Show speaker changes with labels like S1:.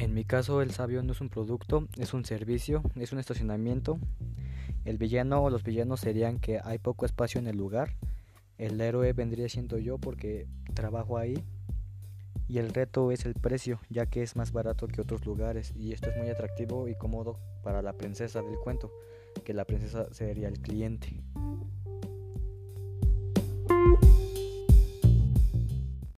S1: En mi caso, el sabio no es un producto, es un servicio, es un estacionamiento. El villano o los villanos serían que hay poco espacio en el lugar. El héroe vendría siendo yo porque trabajo ahí. Y el reto es el precio, ya que es más barato que otros lugares. Y esto es muy atractivo y cómodo para la princesa del cuento, que la princesa sería el cliente.